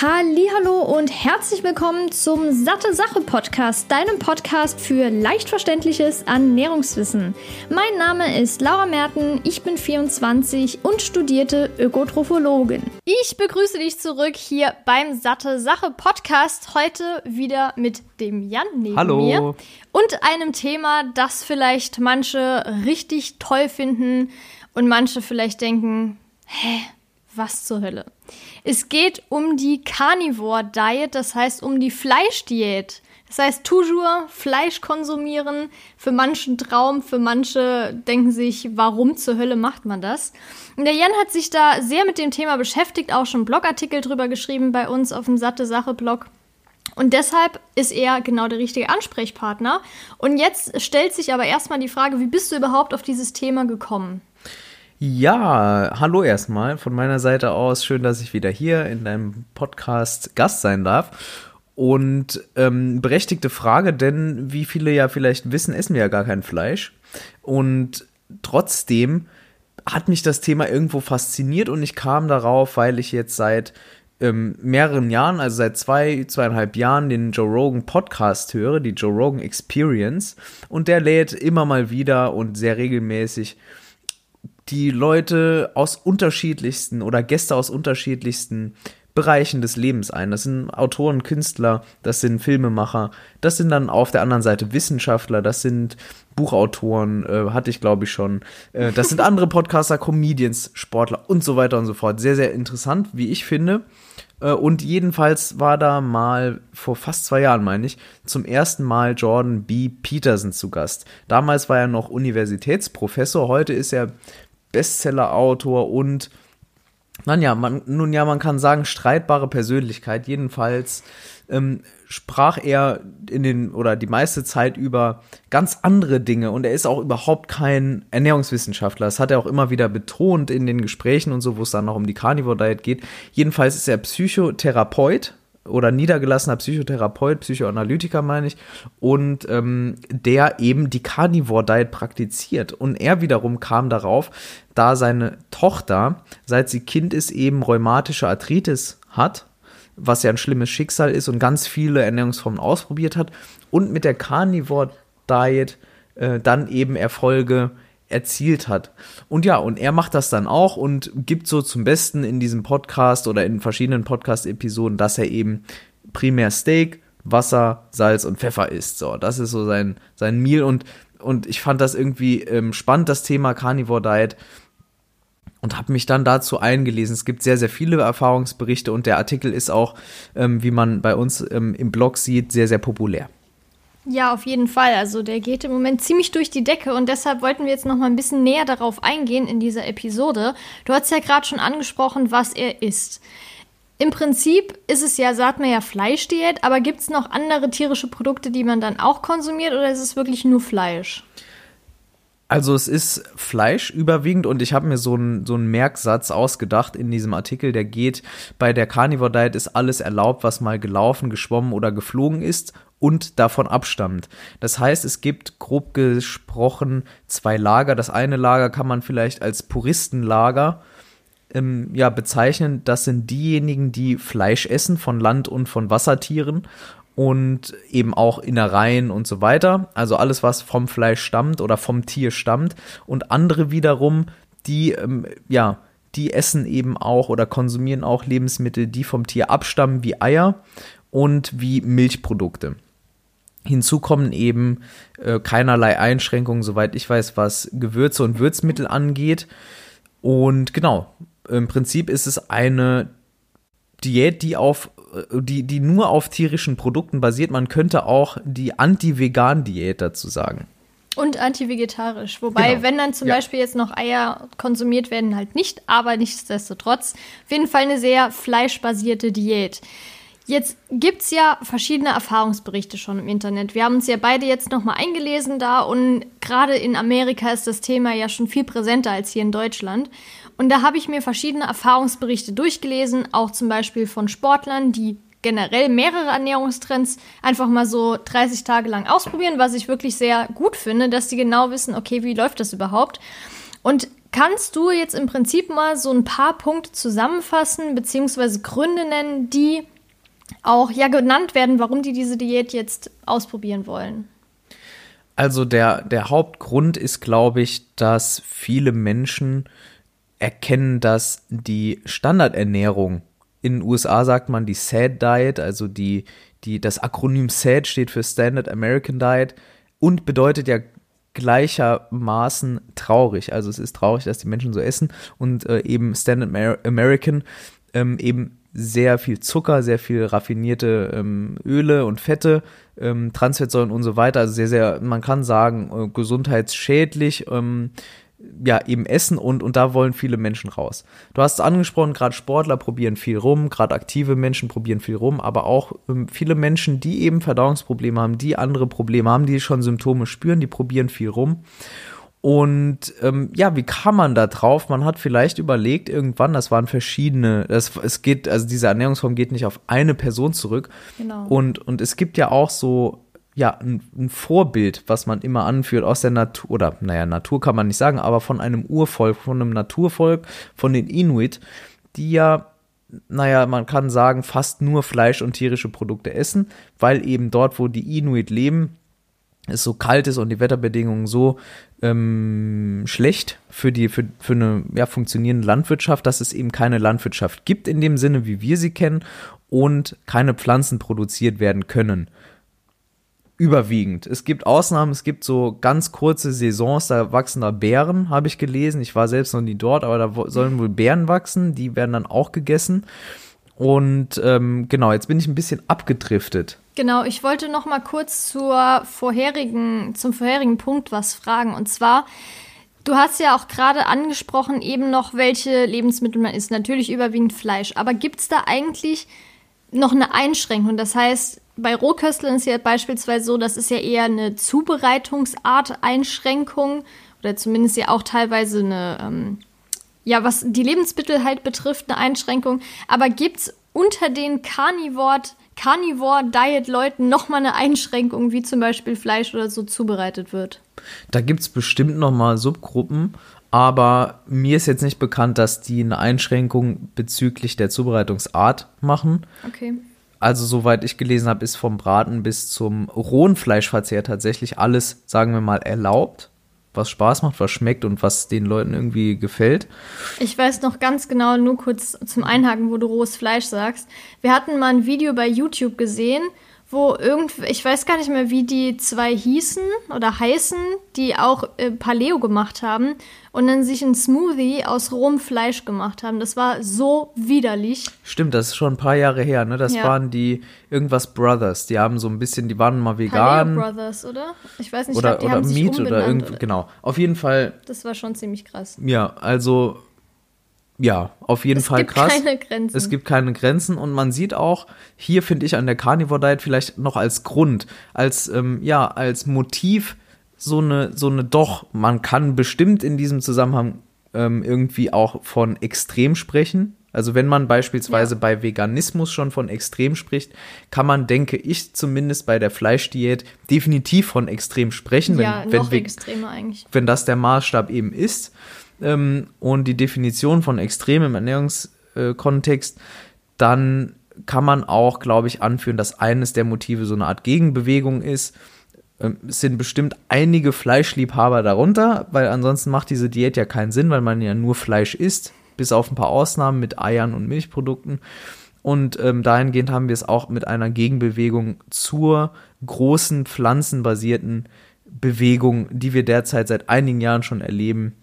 Hallo und herzlich willkommen zum Satte Sache Podcast, deinem Podcast für leicht verständliches Ernährungswissen. Mein Name ist Laura Merten, ich bin 24 und studierte Ökotrophologin. Ich begrüße dich zurück hier beim Satte Sache Podcast, heute wieder mit dem Jan neben Hallo. mir und einem Thema, das vielleicht manche richtig toll finden und manche vielleicht denken, hä, was zur Hölle? Es geht um die Carnivore Diet, das heißt um die Fleischdiät. Das heißt, toujours Fleisch konsumieren. Für manchen Traum, für manche denken sich, warum zur Hölle macht man das? Und der Jan hat sich da sehr mit dem Thema beschäftigt, auch schon Blogartikel drüber geschrieben bei uns auf dem Satte Sache Blog. Und deshalb ist er genau der richtige Ansprechpartner. Und jetzt stellt sich aber erstmal die Frage, wie bist du überhaupt auf dieses Thema gekommen? Ja, hallo erstmal von meiner Seite aus. Schön, dass ich wieder hier in deinem Podcast Gast sein darf. Und ähm, berechtigte Frage, denn wie viele ja vielleicht wissen, essen wir ja gar kein Fleisch. Und trotzdem hat mich das Thema irgendwo fasziniert und ich kam darauf, weil ich jetzt seit ähm, mehreren Jahren, also seit zwei, zweieinhalb Jahren, den Joe Rogan Podcast höre, die Joe Rogan Experience. Und der lädt immer mal wieder und sehr regelmäßig die Leute aus unterschiedlichsten oder Gäste aus unterschiedlichsten Bereichen des Lebens ein. Das sind Autoren, Künstler, das sind Filmemacher, das sind dann auf der anderen Seite Wissenschaftler, das sind Buchautoren, äh, hatte ich glaube ich schon. Äh, das sind andere Podcaster, Comedians, Sportler und so weiter und so fort. Sehr, sehr interessant, wie ich finde. Äh, und jedenfalls war da mal vor fast zwei Jahren, meine ich, zum ersten Mal Jordan B. Peterson zu Gast. Damals war er noch Universitätsprofessor, heute ist er Bestseller-Autor und nun ja, man, nun ja, man kann sagen, streitbare Persönlichkeit. Jedenfalls ähm, sprach er in den oder die meiste Zeit über ganz andere Dinge und er ist auch überhaupt kein Ernährungswissenschaftler. Das hat er auch immer wieder betont in den Gesprächen und so, wo es dann noch um die Carnivore Diet geht. Jedenfalls ist er Psychotherapeut oder niedergelassener Psychotherapeut, Psychoanalytiker meine ich, und ähm, der eben die Carnivore Diet praktiziert. Und er wiederum kam darauf, da seine Tochter, seit sie Kind ist, eben rheumatische Arthritis hat, was ja ein schlimmes Schicksal ist und ganz viele Ernährungsformen ausprobiert hat und mit der Carnivore Diet äh, dann eben Erfolge erzielt hat. Und ja, und er macht das dann auch und gibt so zum Besten in diesem Podcast oder in verschiedenen Podcast-Episoden, dass er eben primär Steak, Wasser, Salz und Pfeffer isst. So, das ist so sein, sein Meal und, und ich fand das irgendwie ähm, spannend, das Thema Carnivore Diet und habe mich dann dazu eingelesen. Es gibt sehr, sehr viele Erfahrungsberichte und der Artikel ist auch, ähm, wie man bei uns ähm, im Blog sieht, sehr, sehr populär. Ja, auf jeden Fall. Also der geht im Moment ziemlich durch die Decke und deshalb wollten wir jetzt noch mal ein bisschen näher darauf eingehen in dieser Episode. Du hast ja gerade schon angesprochen, was er isst. Im Prinzip ist es ja, sagt man ja Fleischdiät, aber gibt es noch andere tierische Produkte, die man dann auch konsumiert oder ist es wirklich nur Fleisch? Also es ist Fleisch überwiegend und ich habe mir so einen so Merksatz ausgedacht in diesem Artikel, der geht, bei der Carnivore Diet ist alles erlaubt, was mal gelaufen, geschwommen oder geflogen ist und davon abstammt. Das heißt, es gibt grob gesprochen zwei Lager. Das eine Lager kann man vielleicht als Puristenlager ähm, ja, bezeichnen. Das sind diejenigen, die Fleisch essen von Land- und von Wassertieren und eben auch Innereien und so weiter. Also alles, was vom Fleisch stammt oder vom Tier stammt. Und andere wiederum, die, ähm, ja, die essen eben auch oder konsumieren auch Lebensmittel, die vom Tier abstammen, wie Eier und wie Milchprodukte. Hinzu kommen eben äh, keinerlei Einschränkungen, soweit ich weiß, was Gewürze und Würzmittel angeht. Und genau, im Prinzip ist es eine Diät, die auf äh, die, die nur auf tierischen Produkten basiert. Man könnte auch die Anti-Vegan-Diät dazu sagen. Und anti-vegetarisch. Wobei, genau. wenn dann zum ja. Beispiel jetzt noch Eier konsumiert werden, halt nicht, aber nichtsdestotrotz auf jeden Fall eine sehr fleischbasierte Diät. Jetzt gibt es ja verschiedene Erfahrungsberichte schon im Internet. Wir haben uns ja beide jetzt nochmal eingelesen da und gerade in Amerika ist das Thema ja schon viel präsenter als hier in Deutschland. Und da habe ich mir verschiedene Erfahrungsberichte durchgelesen, auch zum Beispiel von Sportlern, die generell mehrere Ernährungstrends einfach mal so 30 Tage lang ausprobieren, was ich wirklich sehr gut finde, dass die genau wissen, okay, wie läuft das überhaupt? Und kannst du jetzt im Prinzip mal so ein paar Punkte zusammenfassen, beziehungsweise Gründe nennen, die auch ja genannt werden, warum die diese Diät jetzt ausprobieren wollen? Also der, der Hauptgrund ist, glaube ich, dass viele Menschen erkennen, dass die Standardernährung in den USA sagt man die SAD Diet, also die, die, das Akronym SAD steht für Standard American Diet und bedeutet ja gleichermaßen traurig. Also es ist traurig, dass die Menschen so essen und äh, eben Standard Amer American ähm, eben sehr viel Zucker, sehr viel raffinierte ähm, Öle und Fette, ähm, Transfettsäuren und so weiter. Also sehr, sehr, man kann sagen, äh, gesundheitsschädlich. Ähm, ja, eben essen und, und da wollen viele Menschen raus. Du hast es angesprochen, gerade Sportler probieren viel rum, gerade aktive Menschen probieren viel rum, aber auch ähm, viele Menschen, die eben Verdauungsprobleme haben, die andere Probleme haben, die schon Symptome spüren, die probieren viel rum. Und ähm, ja, wie kam man da drauf? Man hat vielleicht überlegt irgendwann, das waren verschiedene, das, es geht, also diese Ernährungsform geht nicht auf eine Person zurück. Genau. Und, und es gibt ja auch so ja, ein, ein, Vorbild, was man immer anführt aus der Natur, oder naja, Natur kann man nicht sagen, aber von einem Urvolk, von einem Naturvolk, von den Inuit, die ja, naja, man kann sagen, fast nur Fleisch und tierische Produkte essen, weil eben dort, wo die Inuit leben, es so kalt ist und die Wetterbedingungen so ähm, schlecht für die für, für eine ja, funktionierende Landwirtschaft, dass es eben keine Landwirtschaft gibt in dem Sinne, wie wir sie kennen und keine Pflanzen produziert werden können überwiegend. Es gibt Ausnahmen, es gibt so ganz kurze Saisons, da wachsen da Beeren, habe ich gelesen. Ich war selbst noch nie dort, aber da sollen wohl Beeren wachsen, die werden dann auch gegessen. Und ähm, genau, jetzt bin ich ein bisschen abgedriftet. Genau, ich wollte noch mal kurz zur vorherigen, zum vorherigen Punkt was fragen. Und zwar, du hast ja auch gerade angesprochen, eben noch, welche Lebensmittel man isst. Natürlich überwiegend Fleisch. Aber gibt es da eigentlich noch eine Einschränkung? Das heißt, bei Rohköstlern ist ja beispielsweise so, das ist ja eher eine Zubereitungsart-Einschränkung oder zumindest ja auch teilweise eine, ähm, ja, was die Lebensmittel halt betrifft, eine Einschränkung. Aber gibt es unter den Carnivore, Carnivore-Diet-Leuten nochmal eine Einschränkung, wie zum Beispiel Fleisch oder so zubereitet wird? Da gibt es bestimmt nochmal Subgruppen, aber mir ist jetzt nicht bekannt, dass die eine Einschränkung bezüglich der Zubereitungsart machen. Okay also soweit ich gelesen habe, ist vom Braten bis zum rohen Fleischverzehr tatsächlich alles, sagen wir mal, erlaubt, was Spaß macht, was schmeckt und was den Leuten irgendwie gefällt. Ich weiß noch ganz genau, nur kurz zum Einhaken, wo du rohes Fleisch sagst. Wir hatten mal ein Video bei YouTube gesehen, wo irgendwie, ich weiß gar nicht mehr, wie die zwei hießen oder heißen, die auch äh, Paleo gemacht haben und dann sich ein Smoothie aus rohem Fleisch gemacht haben. Das war so widerlich. Stimmt, das ist schon ein paar Jahre her, ne? Das ja. waren die irgendwas Brothers. Die haben so ein bisschen, die waren mal vegan. Paleo Brothers, oder? Ich weiß nicht, oder, glaub, die oder haben Meat sich oder irgendwie, genau. Auf jeden Fall. Das war schon ziemlich krass. Ja, also ja, auf jeden es Fall krass. Es gibt keine Grenzen. Es gibt keine Grenzen und man sieht auch, hier finde ich an der Carnivore Diet vielleicht noch als Grund, als, ähm, ja, als Motiv so eine, so eine doch, man kann bestimmt in diesem Zusammenhang ähm, irgendwie auch von Extrem sprechen. Also wenn man beispielsweise ja. bei Veganismus schon von Extrem spricht, kann man, denke ich, zumindest bei der Fleischdiät definitiv von Extrem sprechen. Ja, wenn, noch wenn, extremer eigentlich. Wenn das der Maßstab eben ist ähm, und die Definition von extrem im Ernährungskontext, dann kann man auch, glaube ich, anführen, dass eines der Motive so eine Art Gegenbewegung ist. Ähm, es sind bestimmt einige Fleischliebhaber darunter, weil ansonsten macht diese Diät ja keinen Sinn, weil man ja nur Fleisch isst, bis auf ein paar Ausnahmen mit Eiern und Milchprodukten. Und ähm, dahingehend haben wir es auch mit einer Gegenbewegung zur großen pflanzenbasierten Bewegung, die wir derzeit seit einigen Jahren schon erleben,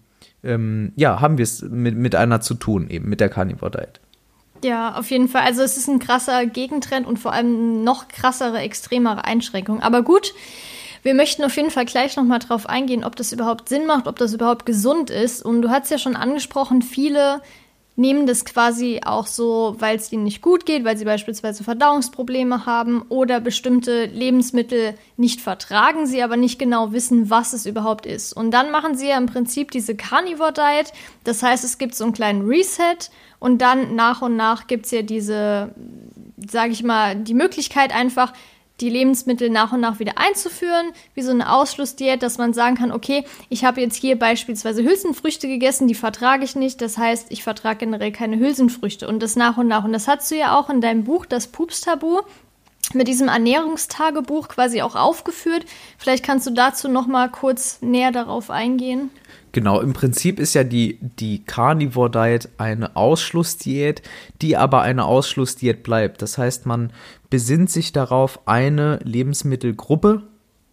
ähm, ja, haben wir es mit, mit einer zu tun, eben mit der Carnivore Diet. Ja, auf jeden Fall. Also es ist ein krasser Gegentrend und vor allem noch krassere, extremere Einschränkungen. Aber gut, wir möchten auf jeden Fall gleich nochmal drauf eingehen, ob das überhaupt Sinn macht, ob das überhaupt gesund ist. Und du hast ja schon angesprochen, viele nehmen das quasi auch so, weil es ihnen nicht gut geht, weil sie beispielsweise Verdauungsprobleme haben oder bestimmte Lebensmittel nicht vertragen, sie aber nicht genau wissen, was es überhaupt ist. Und dann machen sie ja im Prinzip diese Carnivore Diet. Das heißt, es gibt so einen kleinen Reset und dann nach und nach gibt es ja diese, sage ich mal, die Möglichkeit einfach, die Lebensmittel nach und nach wieder einzuführen, wie so eine Ausschlussdiät, dass man sagen kann, okay, ich habe jetzt hier beispielsweise Hülsenfrüchte gegessen, die vertrage ich nicht, das heißt, ich vertrage generell keine Hülsenfrüchte. Und das nach und nach. Und das hast du ja auch in deinem Buch, das Pups-Tabu, mit diesem Ernährungstagebuch quasi auch aufgeführt. Vielleicht kannst du dazu noch mal kurz näher darauf eingehen. Genau, im Prinzip ist ja die, die Carnivore Diet eine Ausschlussdiät, die aber eine Ausschlussdiät bleibt. Das heißt, man besinnt sich darauf, eine Lebensmittelgruppe,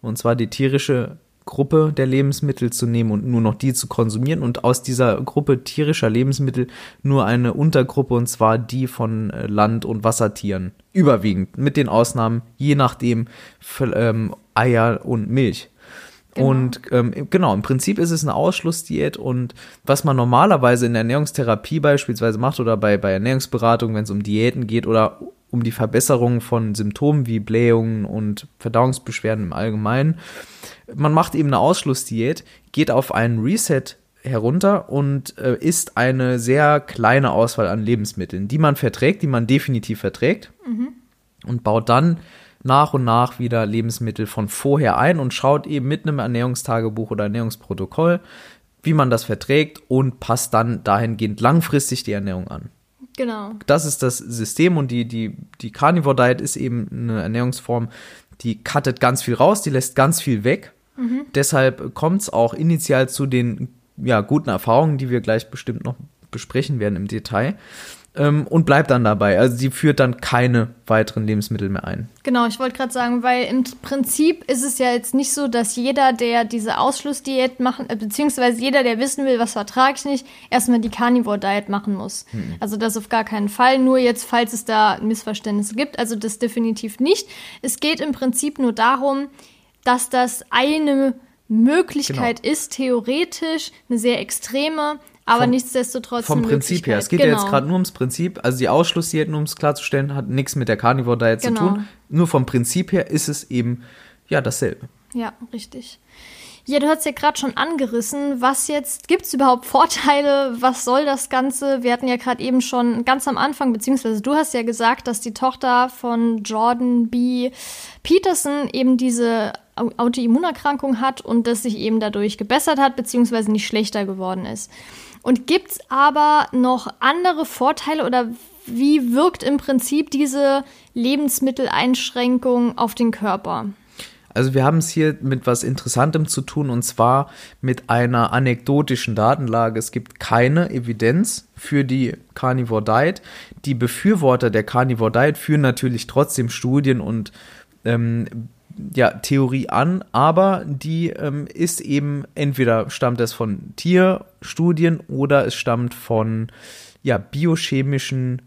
und zwar die tierische Gruppe der Lebensmittel zu nehmen und nur noch die zu konsumieren und aus dieser Gruppe tierischer Lebensmittel nur eine Untergruppe und zwar die von äh, Land- und Wassertieren. Überwiegend, mit den Ausnahmen, je nachdem, für, ähm, Eier und Milch. Genau. Und ähm, genau, im Prinzip ist es eine Ausschlussdiät und was man normalerweise in der Ernährungstherapie beispielsweise macht oder bei, bei Ernährungsberatung, wenn es um Diäten geht oder um die Verbesserung von Symptomen wie Blähungen und Verdauungsbeschwerden im Allgemeinen. Man macht eben eine Ausschlussdiät, geht auf einen Reset herunter und äh, isst eine sehr kleine Auswahl an Lebensmitteln, die man verträgt, die man definitiv verträgt mhm. und baut dann nach und nach wieder Lebensmittel von vorher ein und schaut eben mit einem Ernährungstagebuch oder Ernährungsprotokoll, wie man das verträgt und passt dann dahingehend langfristig die Ernährung an. Genau. Das ist das System und die, die, die Carnivore Diet ist eben eine Ernährungsform, die cuttet ganz viel raus, die lässt ganz viel weg. Mhm. Deshalb kommt es auch initial zu den ja, guten Erfahrungen, die wir gleich bestimmt noch besprechen werden im Detail ähm, und bleibt dann dabei. Also sie führt dann keine weiteren Lebensmittel mehr ein. Genau, ich wollte gerade sagen, weil im Prinzip ist es ja jetzt nicht so, dass jeder, der diese Ausschlussdiät machen, äh, beziehungsweise jeder, der wissen will, was vertrage ich nicht, erstmal die Carnivore Diet machen muss. Hm. Also das auf gar keinen Fall. Nur jetzt, falls es da Missverständnisse gibt, also das definitiv nicht. Es geht im Prinzip nur darum, dass das eine Möglichkeit genau. ist, theoretisch eine sehr extreme, aber vom, nichtsdestotrotz. Vom Prinzip her. Es geht genau. ja jetzt gerade nur ums Prinzip. Also die Ausschlussdiäten, um es klarzustellen, hat nichts mit der Carnivore Diet genau. zu tun. Nur vom Prinzip her ist es eben ja dasselbe. Ja, richtig. Ja, du hast ja gerade schon angerissen, was jetzt, gibt es überhaupt Vorteile, was soll das Ganze? Wir hatten ja gerade eben schon ganz am Anfang, beziehungsweise du hast ja gesagt, dass die Tochter von Jordan B. Peterson eben diese Autoimmunerkrankung hat und das sich eben dadurch gebessert hat, beziehungsweise nicht schlechter geworden ist. Und gibt es aber noch andere Vorteile oder wie wirkt im Prinzip diese Lebensmitteleinschränkung auf den Körper? Also wir haben es hier mit was Interessantem zu tun und zwar mit einer anekdotischen Datenlage. Es gibt keine Evidenz für die Carnivore Diet. Die Befürworter der Carnivore Diet führen natürlich trotzdem Studien und ähm, ja, Theorie an, aber die ähm, ist eben entweder stammt es von Tierstudien oder es stammt von ja, biochemischen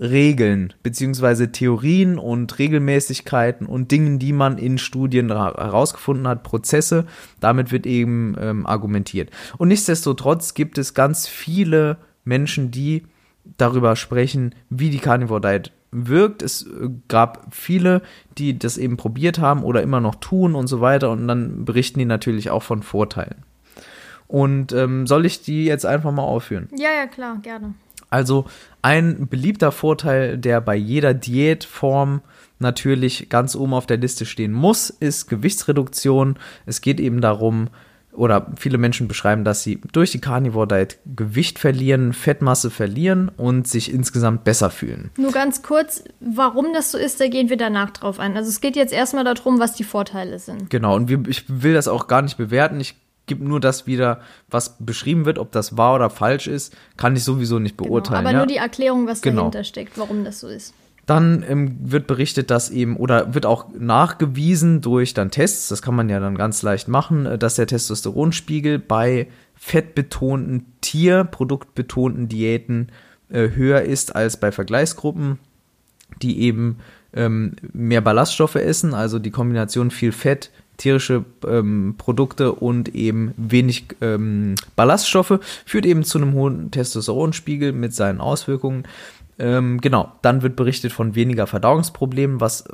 Regeln beziehungsweise Theorien und Regelmäßigkeiten und Dingen, die man in Studien herausgefunden hat, Prozesse. Damit wird eben ähm, argumentiert. Und nichtsdestotrotz gibt es ganz viele Menschen, die darüber sprechen, wie die Carnivore Diet wirkt. Es äh, gab viele, die das eben probiert haben oder immer noch tun und so weiter. Und dann berichten die natürlich auch von Vorteilen. Und ähm, soll ich die jetzt einfach mal aufführen? Ja, ja, klar, gerne. Also ein beliebter Vorteil, der bei jeder Diätform natürlich ganz oben auf der Liste stehen muss, ist Gewichtsreduktion. Es geht eben darum, oder viele Menschen beschreiben, dass sie durch die Carnivore Diet Gewicht verlieren, Fettmasse verlieren und sich insgesamt besser fühlen. Nur ganz kurz, warum das so ist, da gehen wir danach drauf ein. Also es geht jetzt erstmal darum, was die Vorteile sind. Genau, und wir, ich will das auch gar nicht bewerten. Ich gebe nur das wieder, was beschrieben wird, ob das wahr oder falsch ist, kann ich sowieso nicht genau, beurteilen. Genau, aber ja? nur die Erklärung, was genau. dahinter steckt, warum das so ist. Dann ähm, wird berichtet, dass eben oder wird auch nachgewiesen durch dann Tests, das kann man ja dann ganz leicht machen, äh, dass der Testosteronspiegel bei fettbetonten, tierproduktbetonten Diäten äh, höher ist als bei Vergleichsgruppen, die eben ähm, mehr Ballaststoffe essen, also die Kombination viel Fett, tierische ähm, Produkte und eben wenig ähm, Ballaststoffe führt eben zu einem hohen Testosteronspiegel mit seinen Auswirkungen. Ähm, genau, dann wird berichtet von weniger Verdauungsproblemen, was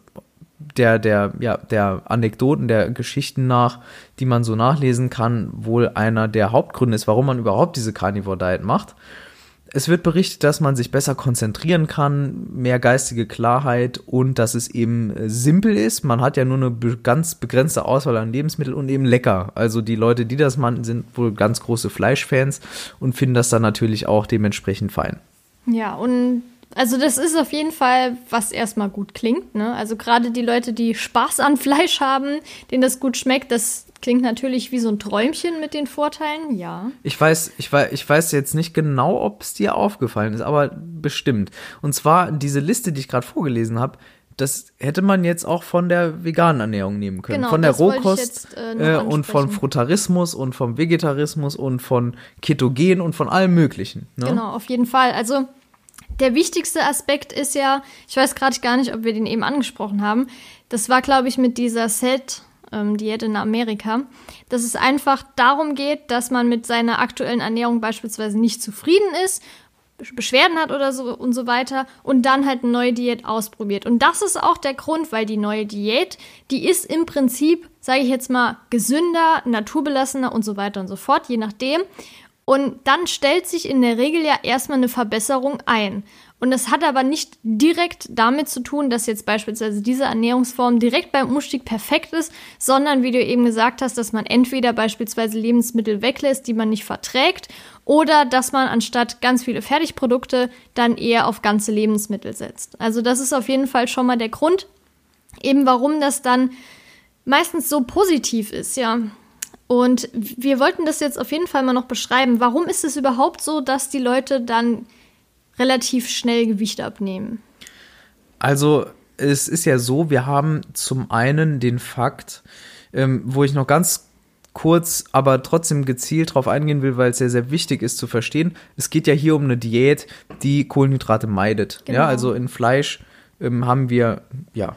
der, der, ja, der Anekdoten, der Geschichten nach, die man so nachlesen kann, wohl einer der Hauptgründe ist, warum man überhaupt diese Carnivore Diet macht. es wird berichtet, dass man sich besser konzentrieren kann, mehr geistige Klarheit und dass es eben äh, simpel ist. Man hat ja nur eine ganz begrenzte Auswahl an Lebensmitteln und eben lecker. Also die Leute, die das machen, sind wohl ganz große Fleischfans und finden das dann natürlich auch dementsprechend fein. Ja, und also das ist auf jeden Fall, was erstmal gut klingt. Ne? Also gerade die Leute, die Spaß an Fleisch haben, denen das gut schmeckt, das klingt natürlich wie so ein Träumchen mit den Vorteilen, ja. Ich weiß, ich weiß, ich weiß jetzt nicht genau, ob es dir aufgefallen ist, aber bestimmt. Und zwar diese Liste, die ich gerade vorgelesen habe, das hätte man jetzt auch von der veganen Ernährung nehmen können. Genau, von der Rohkost jetzt, äh, äh, und von. Frutarismus und vom Vegetarismus und von Ketogen und von allem Möglichen. Ne? Genau, auf jeden Fall. Also der wichtigste Aspekt ist ja, ich weiß gerade gar nicht, ob wir den eben angesprochen haben. Das war, glaube ich, mit dieser Set-Diät in Amerika, dass es einfach darum geht, dass man mit seiner aktuellen Ernährung beispielsweise nicht zufrieden ist, Beschwerden hat oder so und so weiter und dann halt eine neue Diät ausprobiert. Und das ist auch der Grund, weil die neue Diät, die ist im Prinzip, sage ich jetzt mal, gesünder, naturbelassener und so weiter und so fort, je nachdem. Und dann stellt sich in der Regel ja erstmal eine Verbesserung ein. Und das hat aber nicht direkt damit zu tun, dass jetzt beispielsweise diese Ernährungsform direkt beim Umstieg perfekt ist, sondern wie du eben gesagt hast, dass man entweder beispielsweise Lebensmittel weglässt, die man nicht verträgt, oder dass man anstatt ganz viele Fertigprodukte dann eher auf ganze Lebensmittel setzt. Also das ist auf jeden Fall schon mal der Grund, eben warum das dann meistens so positiv ist, ja. Und wir wollten das jetzt auf jeden Fall mal noch beschreiben. Warum ist es überhaupt so, dass die Leute dann relativ schnell Gewicht abnehmen? Also es ist ja so, wir haben zum einen den Fakt, ähm, wo ich noch ganz kurz, aber trotzdem gezielt drauf eingehen will, weil es sehr, sehr wichtig ist zu verstehen. Es geht ja hier um eine Diät, die Kohlenhydrate meidet. Genau. Ja, also in Fleisch ähm, haben wir ja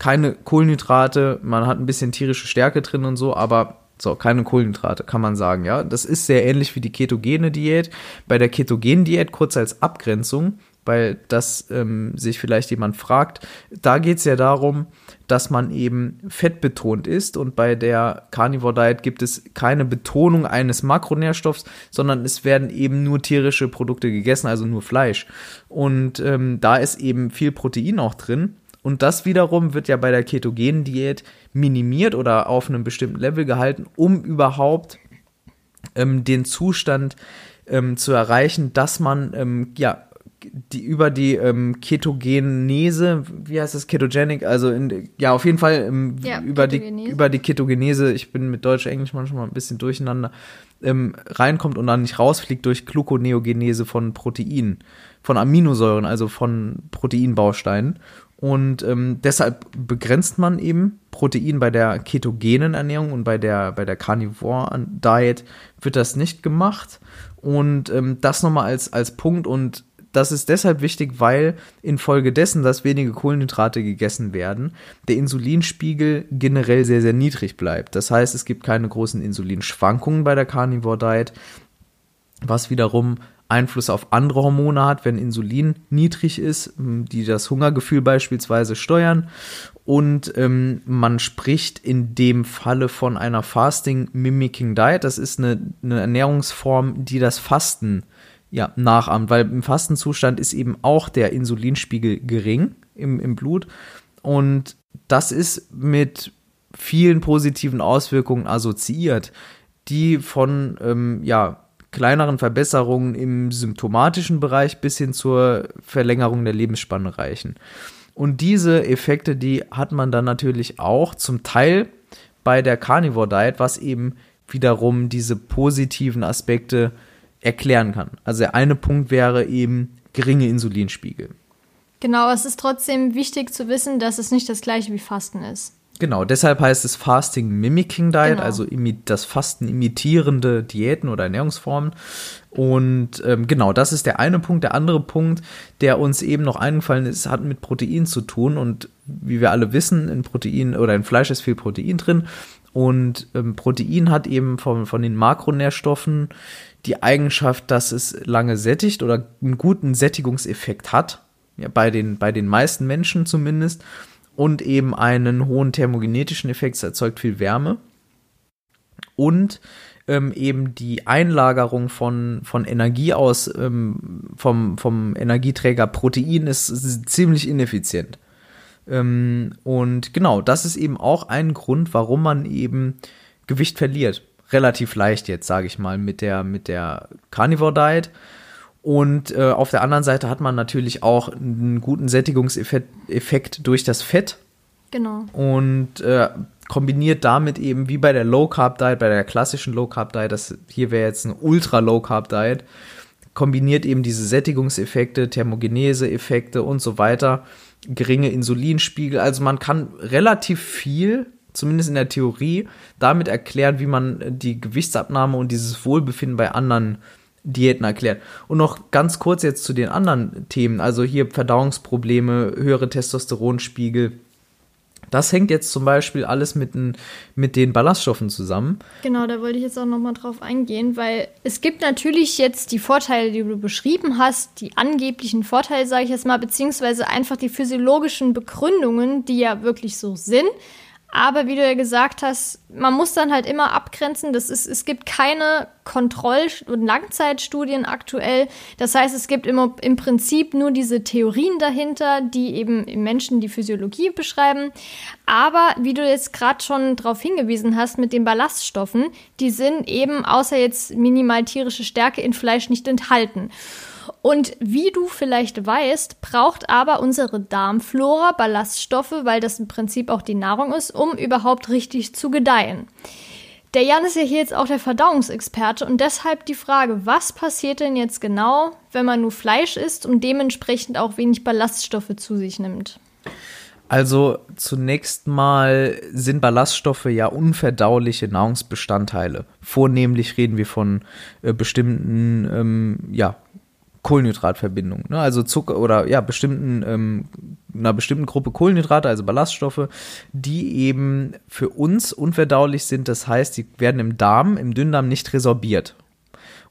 keine Kohlenhydrate, man hat ein bisschen tierische Stärke drin und so, aber so, keine Kohlenhydrate, kann man sagen, ja. Das ist sehr ähnlich wie die ketogene Diät. Bei der ketogenen Diät, kurz als Abgrenzung, weil das ähm, sich vielleicht jemand fragt, da geht es ja darum, dass man eben fettbetont ist und bei der Carnivore Diet gibt es keine Betonung eines Makronährstoffs, sondern es werden eben nur tierische Produkte gegessen, also nur Fleisch. Und ähm, da ist eben viel Protein auch drin. Und das wiederum wird ja bei der ketogenen Diät minimiert oder auf einem bestimmten Level gehalten, um überhaupt ähm, den Zustand ähm, zu erreichen, dass man ähm, ja die über die ähm, Ketogenese, wie heißt das Ketogenic, also in, ja auf jeden Fall ähm, Ja, über die Ketogenese. über die Ketogenese, ich bin mit Deutsch Englisch manchmal ein bisschen durcheinander, ähm, reinkommt und dann nicht rausfliegt durch Gluconeogenese von Proteinen, von Aminosäuren, also von Proteinbausteinen. Und ähm, deshalb begrenzt man eben Protein bei der ketogenen Ernährung und bei der, bei der Carnivore Diet wird das nicht gemacht. Und ähm, das nochmal als, als Punkt. Und das ist deshalb wichtig, weil infolgedessen, dass wenige Kohlenhydrate gegessen werden, der Insulinspiegel generell sehr, sehr niedrig bleibt. Das heißt, es gibt keine großen Insulinschwankungen bei der Carnivore Diet, was wiederum Einfluss auf andere Hormone hat, wenn Insulin niedrig ist, die das Hungergefühl beispielsweise steuern. Und ähm, man spricht in dem Falle von einer Fasting Mimicking Diet. Das ist eine, eine Ernährungsform, die das Fasten ja, nachahmt, weil im Fastenzustand ist eben auch der Insulinspiegel gering im, im Blut. Und das ist mit vielen positiven Auswirkungen assoziiert, die von ähm, ja, kleineren Verbesserungen im symptomatischen Bereich bis hin zur Verlängerung der Lebensspanne reichen. Und diese Effekte, die hat man dann natürlich auch zum Teil bei der Carnivore Diet, was eben wiederum diese positiven Aspekte erklären kann. Also der eine Punkt wäre eben geringe Insulinspiegel. Genau, es ist trotzdem wichtig zu wissen, dass es nicht das gleiche wie Fasten ist. Genau, deshalb heißt es Fasting Mimicking Diet, Genau. also das Fasten imitierende Diäten oder Ernährungsformen. Und ähm, genau, das ist der eine Punkt. Der andere Punkt, der uns eben noch eingefallen ist, hat mit Protein zu tun. Und wie wir alle wissen, in Protein oder in Fleisch ist viel Protein drin. Und ähm, Protein hat eben von, von den Makronährstoffen die Eigenschaft, dass es lange sättigt oder einen guten Sättigungseffekt hat. Ja, bei den, bei den meisten Menschen zumindest. Und eben einen hohen thermogenetischen Effekt, es erzeugt viel Wärme. Und ähm, eben die Einlagerung von, von Energie aus ähm, vom, vom Energieträger Protein ist, ist ziemlich ineffizient. Ähm, und genau, das ist eben auch ein Grund, warum man eben Gewicht verliert. Relativ leicht jetzt, sage ich mal, mit der, mit der Carnivore Diet. Und äh, auf der anderen Seite hat man natürlich auch einen guten Sättigungseffekt durch das Fett. Genau. Und äh, kombiniert damit eben wie bei der Low Carb Diet, bei der klassischen Low Carb Diet, das hier wäre jetzt eine Ultra Low Carb Diet, kombiniert eben diese Sättigungseffekte, Thermogenese-Effekte und so weiter, geringe Insulinspiegel. Also man kann relativ viel, zumindest in der Theorie, damit erklären, wie man die Gewichtsabnahme und dieses Wohlbefinden bei anderen Diäten erklärt. Und noch ganz kurz jetzt zu den anderen Themen, also hier Verdauungsprobleme, höhere Testosteronspiegel das hängt jetzt zum Beispiel alles mit, den, mit den Ballaststoffen zusammen. Genau, da wollte ich jetzt auch nochmal drauf eingehen, weil es gibt natürlich jetzt die Vorteile, die du beschrieben hast, die angeblichen Vorteile, sage ich jetzt mal, beziehungsweise einfach die physiologischen Begründungen, die ja wirklich so sind. Aber wie du ja gesagt hast, man muss dann halt immer abgrenzen. Das ist, es gibt keine Kontroll- und Langzeitstudien aktuell. Das heißt, es gibt immer im Prinzip nur diese Theorien dahinter, die eben im Menschen die Physiologie beschreiben. Aber wie du jetzt gerade schon darauf hingewiesen hast mit den Ballaststoffen, die sind eben außer jetzt minimal tierische Stärke in Fleisch nicht enthalten. Und wie du vielleicht weißt, braucht aber unsere Darmflora Ballaststoffe, weil das im Prinzip auch die Nahrung ist, um überhaupt richtig zu gedeihen. Der Jan ist ja hier jetzt auch der Verdauungsexperte und deshalb die Frage, was passiert denn jetzt genau, wenn man nur Fleisch isst und dementsprechend auch wenig Ballaststoffe zu sich nimmt? Also zunächst mal sind Ballaststoffe ja unverdauliche Nahrungsbestandteile. Vornehmlich reden wir von äh, bestimmten ähm, ja, Kohlenhydratverbindungen. Ne? Also Zucker oder ja, bestimmten, ähm, einer bestimmten Gruppe Kohlenhydrate, also Ballaststoffe, die eben für uns unverdaulich sind. Das heißt, die werden im Darm, im Dünndarm nicht resorbiert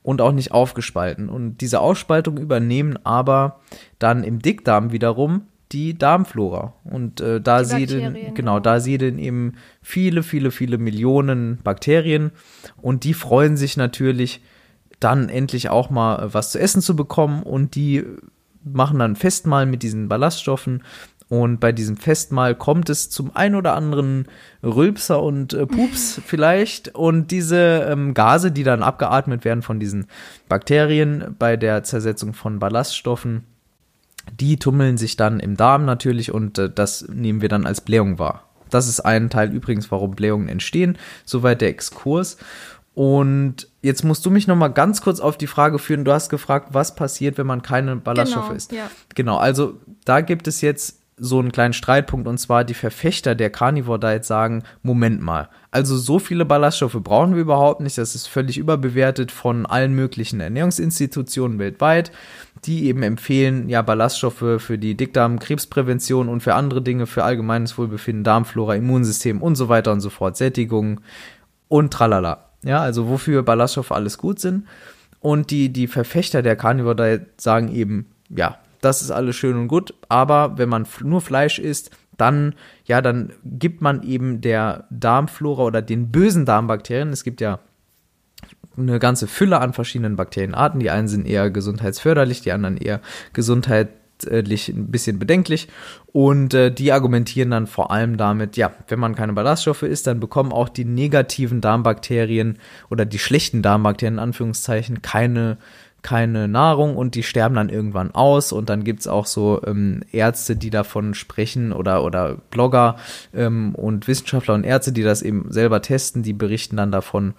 und auch nicht aufgespalten. Und diese Aufspaltung übernehmen aber dann im Dickdarm wiederum die Darmflora. Und äh, da siedeln, genau, genau, da siedeln eben viele, viele, viele Millionen Bakterien und die freuen sich natürlich, dann endlich auch mal äh, was zu essen zu bekommen und die machen dann Festmahl mit diesen Ballaststoffen und bei diesem Festmahl kommt es zum ein oder anderen Rülpser und äh, Pups vielleicht. Und diese ähm, Gase, die dann abgeatmet werden von diesen Bakterien bei der Zersetzung von Ballaststoffen, die tummeln sich dann im Darm natürlich und äh, das nehmen wir dann als Blähung wahr. Das ist ein Teil übrigens, warum Blähungen entstehen. Soweit der Exkurs. Und jetzt musst du mich noch mal ganz kurz auf die Frage führen. Du hast gefragt, was passiert, wenn man keine Ballaststoffe genau, isst. Ja. Genau, also da gibt es jetzt so einen kleinen Streitpunkt und zwar die Verfechter der Carnivore Diet sagen, Moment mal, also so viele Ballaststoffe brauchen wir überhaupt nicht, das ist völlig überbewertet von allen möglichen Ernährungsinstitutionen weltweit, die eben empfehlen, ja, Ballaststoffe für die Dickdarmkrebsprävention und für andere Dinge, für allgemeines Wohlbefinden, Darmflora, Immunsystem und so weiter und so fort, Sättigung und tralala. Ja, also wofür Ballaststoffe alles gut sind. Und die, die Verfechter der Carnivore sagen eben, ja, das ist alles schön und gut, aber wenn man nur Fleisch isst, dann, ja, dann gibt man eben der Darmflora oder den bösen Darmbakterien, es gibt ja eine ganze Fülle an verschiedenen Bakterienarten. Die einen sind eher gesundheitsförderlich, die anderen eher gesundheit, letztlich ein bisschen bedenklich. Und äh, die argumentieren dann vor allem damit, ja, wenn man keine Ballaststoffe isst, dann bekommen auch die negativen Darmbakterien oder die schlechten Darmbakterien in Anführungszeichen keine keine Nahrung und die sterben dann irgendwann aus und dann gibt es auch so ähm, Ärzte, die davon sprechen oder, oder Blogger ähm, und Wissenschaftler und Ärzte, die das eben selber testen, die berichten dann davon,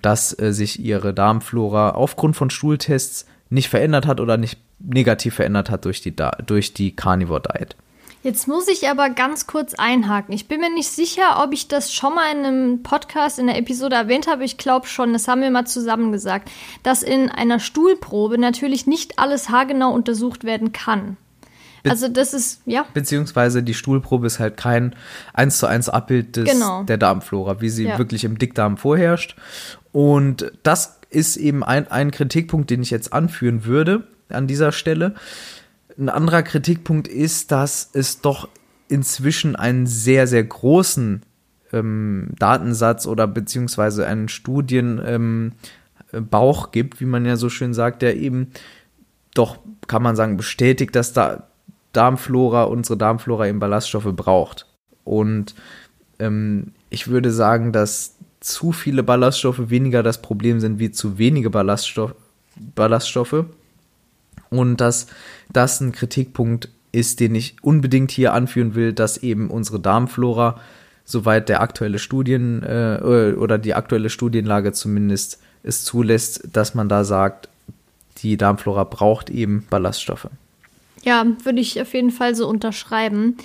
dass äh, sich ihre Darmflora aufgrund von Stuhltests nicht verändert hat oder nicht negativ verändert hat durch die, durch die Carnivore Diet. Jetzt muss ich aber ganz kurz einhaken. Ich bin mir nicht sicher, ob ich das schon mal in einem Podcast, in der Episode erwähnt habe. Ich glaube schon, das haben wir mal zusammen gesagt, dass in einer Stuhlprobe natürlich nicht alles haargenau untersucht werden kann. Be also das ist, ja. Beziehungsweise die Stuhlprobe ist halt kein eins zu eins Abbild des, genau. der Darmflora, wie sie ja. wirklich im Dickdarm vorherrscht. Und das ist eben ein, ein Kritikpunkt, den ich jetzt anführen würde an dieser Stelle. Ein anderer Kritikpunkt ist, dass es doch inzwischen einen sehr, sehr großen ähm, Datensatz oder beziehungsweise einen Studienbauch ähm, Bauch gibt, wie man ja so schön sagt, der eben doch, kann man sagen, bestätigt, dass da Darmflora, unsere Darmflora eben Ballaststoffe braucht. Und ähm, ich würde sagen, dass zu viele Ballaststoffe weniger das Problem sind wie zu wenige Ballaststoff, Ballaststoffe. Und dass das ein Kritikpunkt ist, den ich unbedingt hier anführen will, dass eben unsere Darmflora, soweit der aktuelle Studien äh, oder die aktuelle Studienlage zumindest es zulässt, dass man da sagt, die Darmflora braucht eben Ballaststoffe. Ja, würde ich auf jeden Fall so unterschreiben.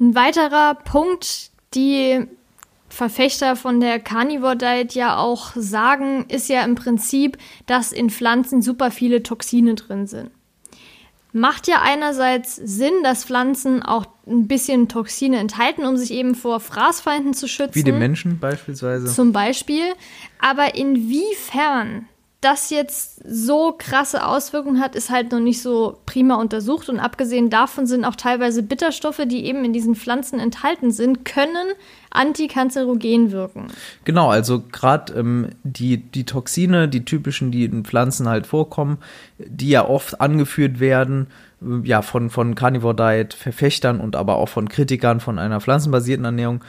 Ein weiterer Punkt, die Verfechter von der Carnivore Diet ja auch sagen, ist ja im Prinzip, dass in Pflanzen super viele Toxine drin sind. Macht ja einerseits Sinn, dass Pflanzen auch ein bisschen Toxine enthalten, um sich eben vor Fraßfeinden zu schützen. Wie die Menschen beispielsweise. Zum Beispiel. Aber inwiefern das jetzt so krasse Auswirkungen hat, ist halt noch nicht so prima untersucht. Und abgesehen davon sind auch teilweise Bitterstoffe, die eben in diesen Pflanzen enthalten sind, können antikanzerogen wirken. Genau, also gerade ähm, die, die Toxine, die typischen, die in Pflanzen halt vorkommen, die ja oft angeführt werden, äh, ja, von, von Carnivore Diet Verfechtern und aber auch von Kritikern von einer pflanzenbasierten Ernährung,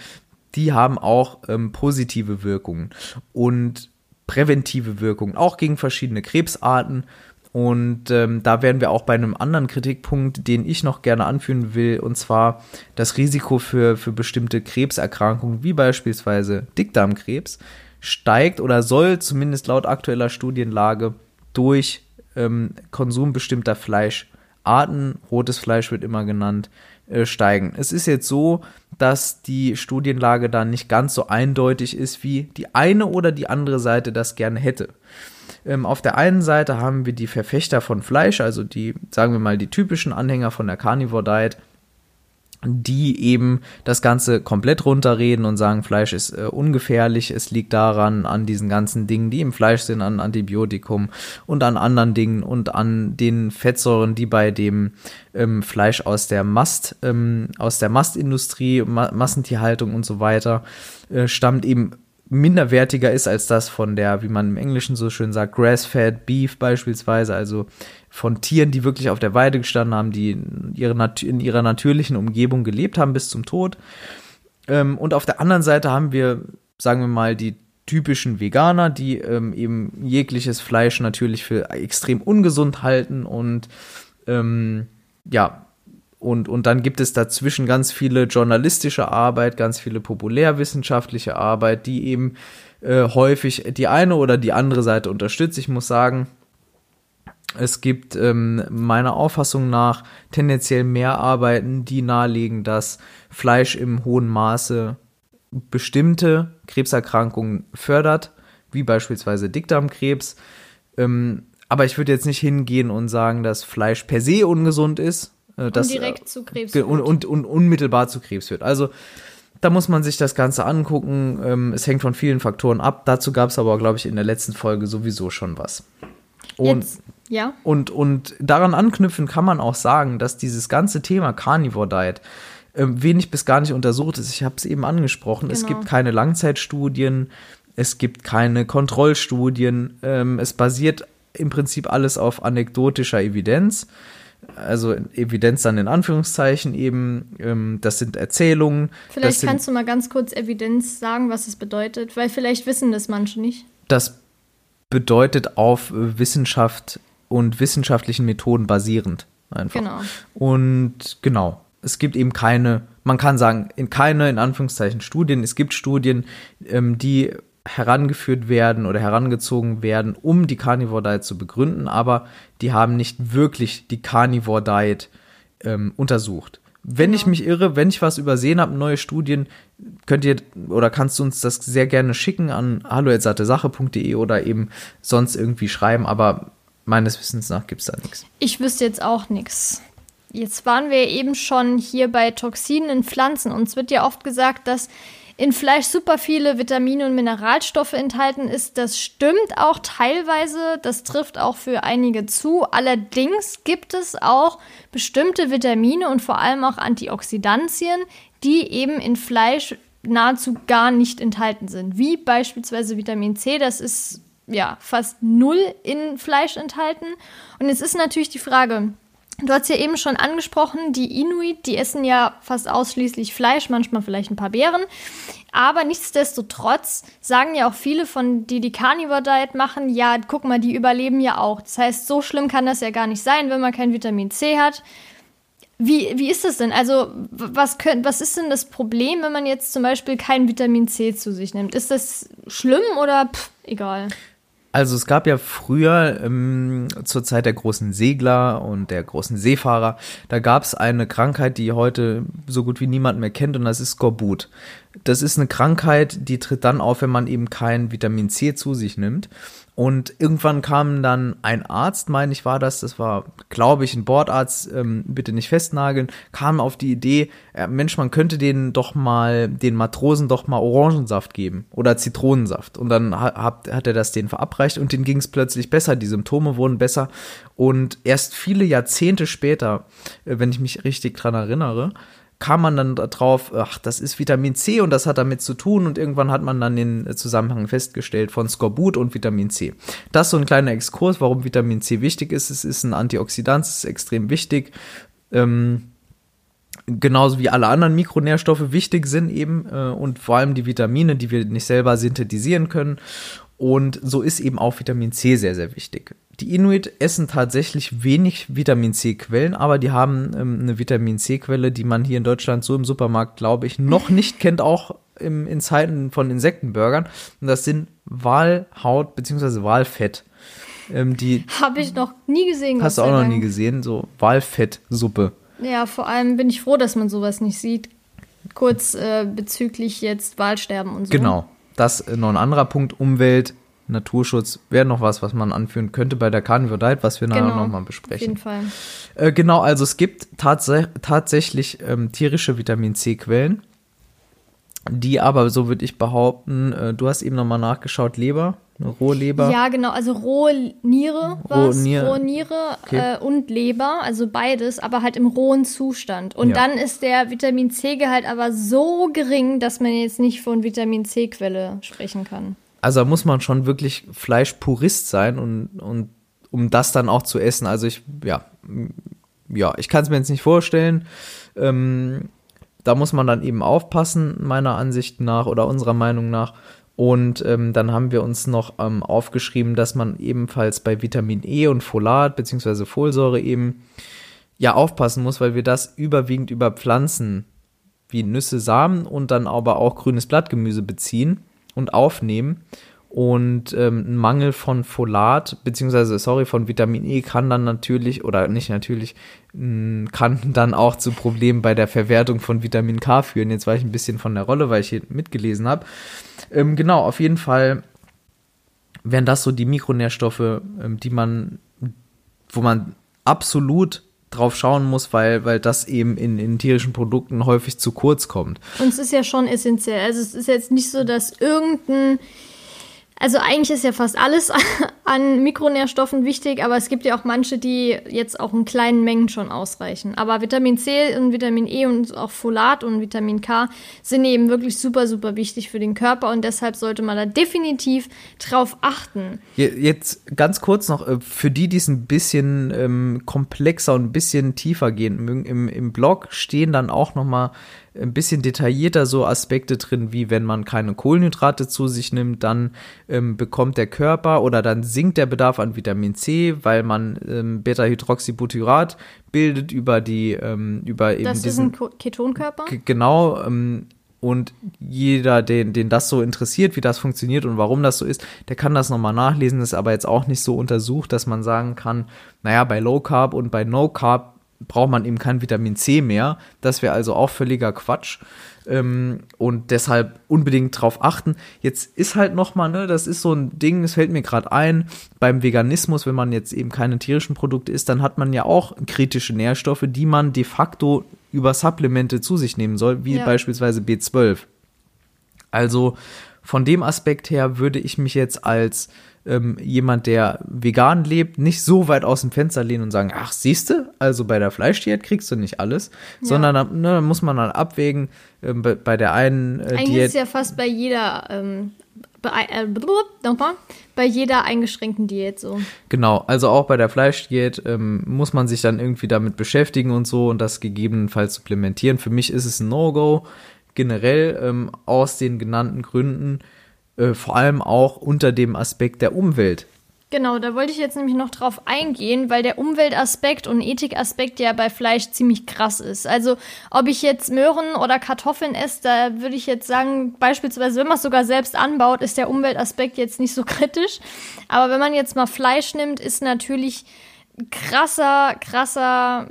die haben auch ähm, positive Wirkungen. Und präventive Wirkung, auch gegen verschiedene Krebsarten. Und ähm, da wären wir auch bei einem anderen Kritikpunkt, den ich noch gerne anführen will, und zwar das Risiko für, für bestimmte Krebserkrankungen, wie beispielsweise Dickdarmkrebs, steigt oder soll zumindest laut aktueller Studienlage durch ähm, Konsum bestimmter Fleischarten, rotes Fleisch wird immer genannt, äh, steigen. Es ist jetzt so, dass die Studienlage da nicht ganz so eindeutig ist, wie die eine oder die andere Seite das gerne hätte. Ähm, auf der einen Seite haben wir die Verfechter von Fleisch, also die, sagen wir mal, die typischen Anhänger von der Carnivore Diet, die eben das Ganze komplett runterreden und sagen, Fleisch ist äh, ungefährlich, es liegt daran, an diesen ganzen Dingen, die im Fleisch sind, an Antibiotikum und an anderen Dingen und an den Fettsäuren, die bei dem ähm, Fleisch aus der Mast, ähm, aus der Mastindustrie, Ma Massentierhaltung und so weiter, äh, stammt eben minderwertiger ist als das von der, wie man im Englischen so schön sagt, Grass-Fed Beef beispielsweise, also von Tieren, die wirklich auf der Weide gestanden haben, die in ihrer, in ihrer natürlichen Umgebung gelebt haben bis zum Tod. Ähm, und auf der anderen Seite haben wir, sagen wir mal, die typischen Veganer, die ähm, eben jegliches Fleisch natürlich für extrem ungesund halten und ähm, ja, und, und dann gibt es dazwischen ganz viele journalistische Arbeit, ganz viele populärwissenschaftliche Arbeit, die eben äh, häufig die eine oder die andere Seite unterstützt. Ich muss sagen, es gibt ähm, meiner Auffassung nach tendenziell mehr Arbeiten, die nahelegen, dass Fleisch im hohen Maße bestimmte Krebserkrankungen fördert, wie beispielsweise Dickdarmkrebs. Ähm, aber ich würde jetzt nicht hingehen und sagen, dass Fleisch per se ungesund ist. Äh, dass, und direkt zu Krebs und, und, und, unmittelbar zu Krebs führt. Also da muss man sich das Ganze angucken. Ähm, es hängt von vielen Faktoren ab. Dazu gab es aber, glaube ich, in der letzten Folge sowieso schon was. Und, Jetzt, ja. Und, und daran anknüpfen kann man auch sagen, dass dieses ganze Thema Carnivore Diet ähm, wenig bis gar nicht untersucht ist. Ich habe es eben angesprochen. Genau. Es gibt keine Langzeitstudien, es gibt keine Kontrollstudien. Ähm, es basiert im Prinzip alles auf anekdotischer Evidenz also Evidenz dann in Anführungszeichen eben, ähm, das sind Erzählungen. Vielleicht sind, kannst du mal ganz kurz Evidenz sagen, was es bedeutet, weil vielleicht wissen das manche nicht. Das bedeutet auf Wissenschaft und wissenschaftlichen Methoden basierend einfach. Genau. Und genau, es gibt eben keine, man kann sagen, in keine, in Anführungszeichen, Studien. Es gibt Studien, ähm, die herangeführt werden oder herangezogen werden, um die Carnivore Diet zu begründen, aber die haben nicht wirklich die Carnivore Diet ähm, untersucht. Wenn genau. ich mich irre, wenn ich was übersehen habe, neue Studien, könnt ihr oder kannst du uns das sehr gerne schicken an hallo.satesache.de oder eben sonst irgendwie schreiben, aber meines Wissens nach gibt es da nichts. Ich wüsste jetzt auch nichts. Jetzt waren wir eben schon hier bei Toxinen in Pflanzen. Uns wird ja oft gesagt, dass in Fleisch super viele Vitamine und Mineralstoffe enthalten ist. Das stimmt auch teilweise, das trifft auch für einige zu. Allerdings gibt es auch bestimmte Vitamine und vor allem auch Antioxidantien, die eben in Fleisch nahezu gar nicht enthalten sind. Wie beispielsweise Vitamin C, das ist ja fast null in Fleisch enthalten. Und jetzt ist natürlich die Frage, Du hast ja eben schon angesprochen, die Inuit, die essen ja fast ausschließlich Fleisch, manchmal vielleicht ein paar Beeren. Aber nichtsdestotrotz sagen ja auch viele von die die Carnivore Diet machen, ja, guck mal, die überleben ja auch. Das heißt, so schlimm kann das ja gar nicht sein, wenn man kein Vitamin C hat. Wie, wie ist das denn? Also, was, könnt, was ist denn das Problem, wenn man jetzt zum Beispiel kein Vitamin C zu sich nimmt? Ist das schlimm oder pff, egal? Also es gab ja früher ähm, zur Zeit der großen Segler und der großen Seefahrer, da gab es eine Krankheit, die heute so gut wie niemand mehr kennt und das ist Skorbut. Das ist eine Krankheit, die tritt dann auf, wenn man eben kein Vitamin C zu sich nimmt. Und irgendwann kam dann ein Arzt, meine ich war das, das war, glaube ich, ein Bordarzt, ähm, bitte nicht festnageln, kam auf die Idee, äh, Mensch, man könnte denen doch mal, den Matrosen doch mal Orangensaft geben oder Zitronensaft. Und dann hat, hat er das denen verabreicht und denen ging es plötzlich besser, die Symptome wurden besser. Und erst viele Jahrzehnte später, äh, wenn ich mich richtig dran erinnere, kam man dann drauf, ach, das ist Vitamin C und das hat damit zu tun und irgendwann hat man dann den Zusammenhang festgestellt von Skorbut und Vitamin C. Das ist so ein kleiner Exkurs, warum Vitamin C wichtig ist. Es ist ein Antioxidant, es ist extrem wichtig. Ähm, genauso wie alle anderen Mikronährstoffe wichtig sind eben äh, und vor allem die Vitamine, die wir nicht selber synthetisieren können. Und so ist eben auch Vitamin C sehr, sehr wichtig. Die Inuit essen tatsächlich wenig Vitamin C-Quellen, aber die haben ähm, eine Vitamin C-Quelle, die man hier in Deutschland so im Supermarkt, glaube ich, noch nicht kennt, auch im, in Zeiten von Insektenburgern. Und das sind Walhaut bzw. Walfett. Ähm, die habe ich noch nie gesehen. Hast du auch noch nie gesehen, so Walfettsuppe. Ja, vor allem bin ich froh, dass man sowas nicht sieht. Kurz äh, bezüglich jetzt Wahlsterben und so. Genau. Das äh, noch ein anderer Punkt, Umwelt Naturschutz wäre noch was, was man anführen könnte bei der Carnivore Diet, was wir nachher genau, nochmal besprechen. Auf jeden Fall. Äh, genau, also es gibt tats tatsächlich ähm, tierische Vitamin C-Quellen, die aber, so würde ich behaupten, äh, du hast eben nochmal nachgeschaut, Leber, rohe Leber. Ja, genau, also rohe Niere, rohe Niere, rohe Niere okay. äh, und Leber, also beides, aber halt im rohen Zustand. Und ja. dann ist der Vitamin C-Gehalt aber so gering, dass man jetzt nicht von Vitamin C-Quelle sprechen kann also da muss man schon wirklich Fleischpurist sein und, und um das dann auch zu essen. Also ich, ja, ja, ich kann es mir jetzt nicht vorstellen. Ähm, da muss man dann eben aufpassen, meiner Ansicht nach oder unserer Meinung nach. Und ähm, dann haben wir uns noch ähm, aufgeschrieben, dass man ebenfalls bei Vitamin E und Folat bzw. Folsäure eben ja aufpassen muss, weil wir das überwiegend über Pflanzen wie Nüsse, Samen und dann aber auch grünes Blattgemüse beziehen und aufnehmen. Und ähm, ein Mangel von Folat, beziehungsweise, sorry, von Vitamin E kann dann natürlich, oder nicht natürlich, mh, kann dann auch zu Problemen bei der Verwertung von Vitamin K führen. Jetzt war ich ein bisschen von der Rolle, weil ich hier mitgelesen habe. Ähm, genau, auf jeden Fall wären das so die Mikronährstoffe, ähm, die man, wo man absolut drauf schauen muss, weil, weil das eben in, in tierischen Produkten häufig zu kurz kommt. Und es ist ja schon essentiell. Also es ist jetzt nicht so, dass irgendein also eigentlich ist ja fast alles an Mikronährstoffen wichtig, aber es gibt ja auch manche, die jetzt auch in kleinen Mengen schon ausreichen. Aber Vitamin C und Vitamin E und auch Folat und Vitamin K sind eben wirklich super, super wichtig für den Körper und deshalb sollte man da definitiv drauf achten. Jetzt ganz kurz noch, äh, für die, die es ein bisschen ähm, komplexer und ein bisschen tiefer gehen mögen, im, im Blog stehen dann auch nochmal ein bisschen detaillierter so Aspekte drin, wie wenn man keine Kohlenhydrate zu sich nimmt, dann ähm, bekommt der Körper oder dann sinkt der Bedarf an Vitamin C, weil man ähm, Beta-Hydroxybutyrat bildet über die ähm, über eben das diesen ist ein Ketonkörper. Genau. Ähm, und jeder, den, den das so interessiert, wie das funktioniert und warum das so ist, der kann das nochmal nachlesen. Das ist aber jetzt auch nicht so untersucht, dass man sagen kann, naja, bei Low Carb und bei No Carb braucht man eben kein Vitamin C mehr. Das wäre also auch völliger Quatsch. Ähm, und deshalb unbedingt drauf achten. Jetzt ist halt nochmal, ne, das ist so ein Ding, es fällt mir gerade ein, beim Veganismus, wenn man jetzt eben keine tierischen Produkte isst, dann hat man ja auch kritische Nährstoffe, die man de facto über Supplemente zu sich nehmen soll, wie ja. beispielsweise B12. Also von dem Aspekt her würde ich mich jetzt als ähm, jemand, der vegan lebt, nicht so weit aus dem Fenster lehnen und sagen, ach, siehste, also bei der Fleischdiät kriegst du nicht alles, ja. sondern ne, muss man dann abwägen, ähm, bei, bei, der einen äh, Eigentlich Diät. ist ja fast bei jeder ähm, bei, äh, bei jeder eingeschränkten Diät so. Genau, also auch bei der Fleischdiät ähm, muss man sich dann irgendwie damit beschäftigen und so und das gegebenenfalls supplementieren. Für mich ist es ein No-Go, generell ähm, aus den genannten Gründen äh, vor allem auch unter dem Aspekt der Umwelt. Genau, da wollte ich jetzt nämlich noch drauf eingehen, weil der Umweltaspekt und Ethikaspekt ja bei Fleisch ziemlich krass ist. Also, ob ich jetzt Möhren oder Kartoffeln esse, da würde ich jetzt sagen, beispielsweise, wenn man es sogar selbst anbaut, ist der Umweltaspekt jetzt nicht so kritisch. Aber wenn man jetzt mal Fleisch nimmt, ist natürlich krasser, krasser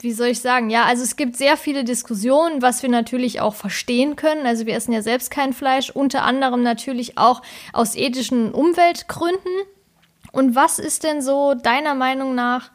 wie soll ich sagen? Ja, also es gibt sehr viele Diskussionen, was wir natürlich auch verstehen können. Also wir essen ja selbst kein Fleisch, unter anderem natürlich auch aus ethischen Umweltgründen. Und was ist denn so deiner Meinung nach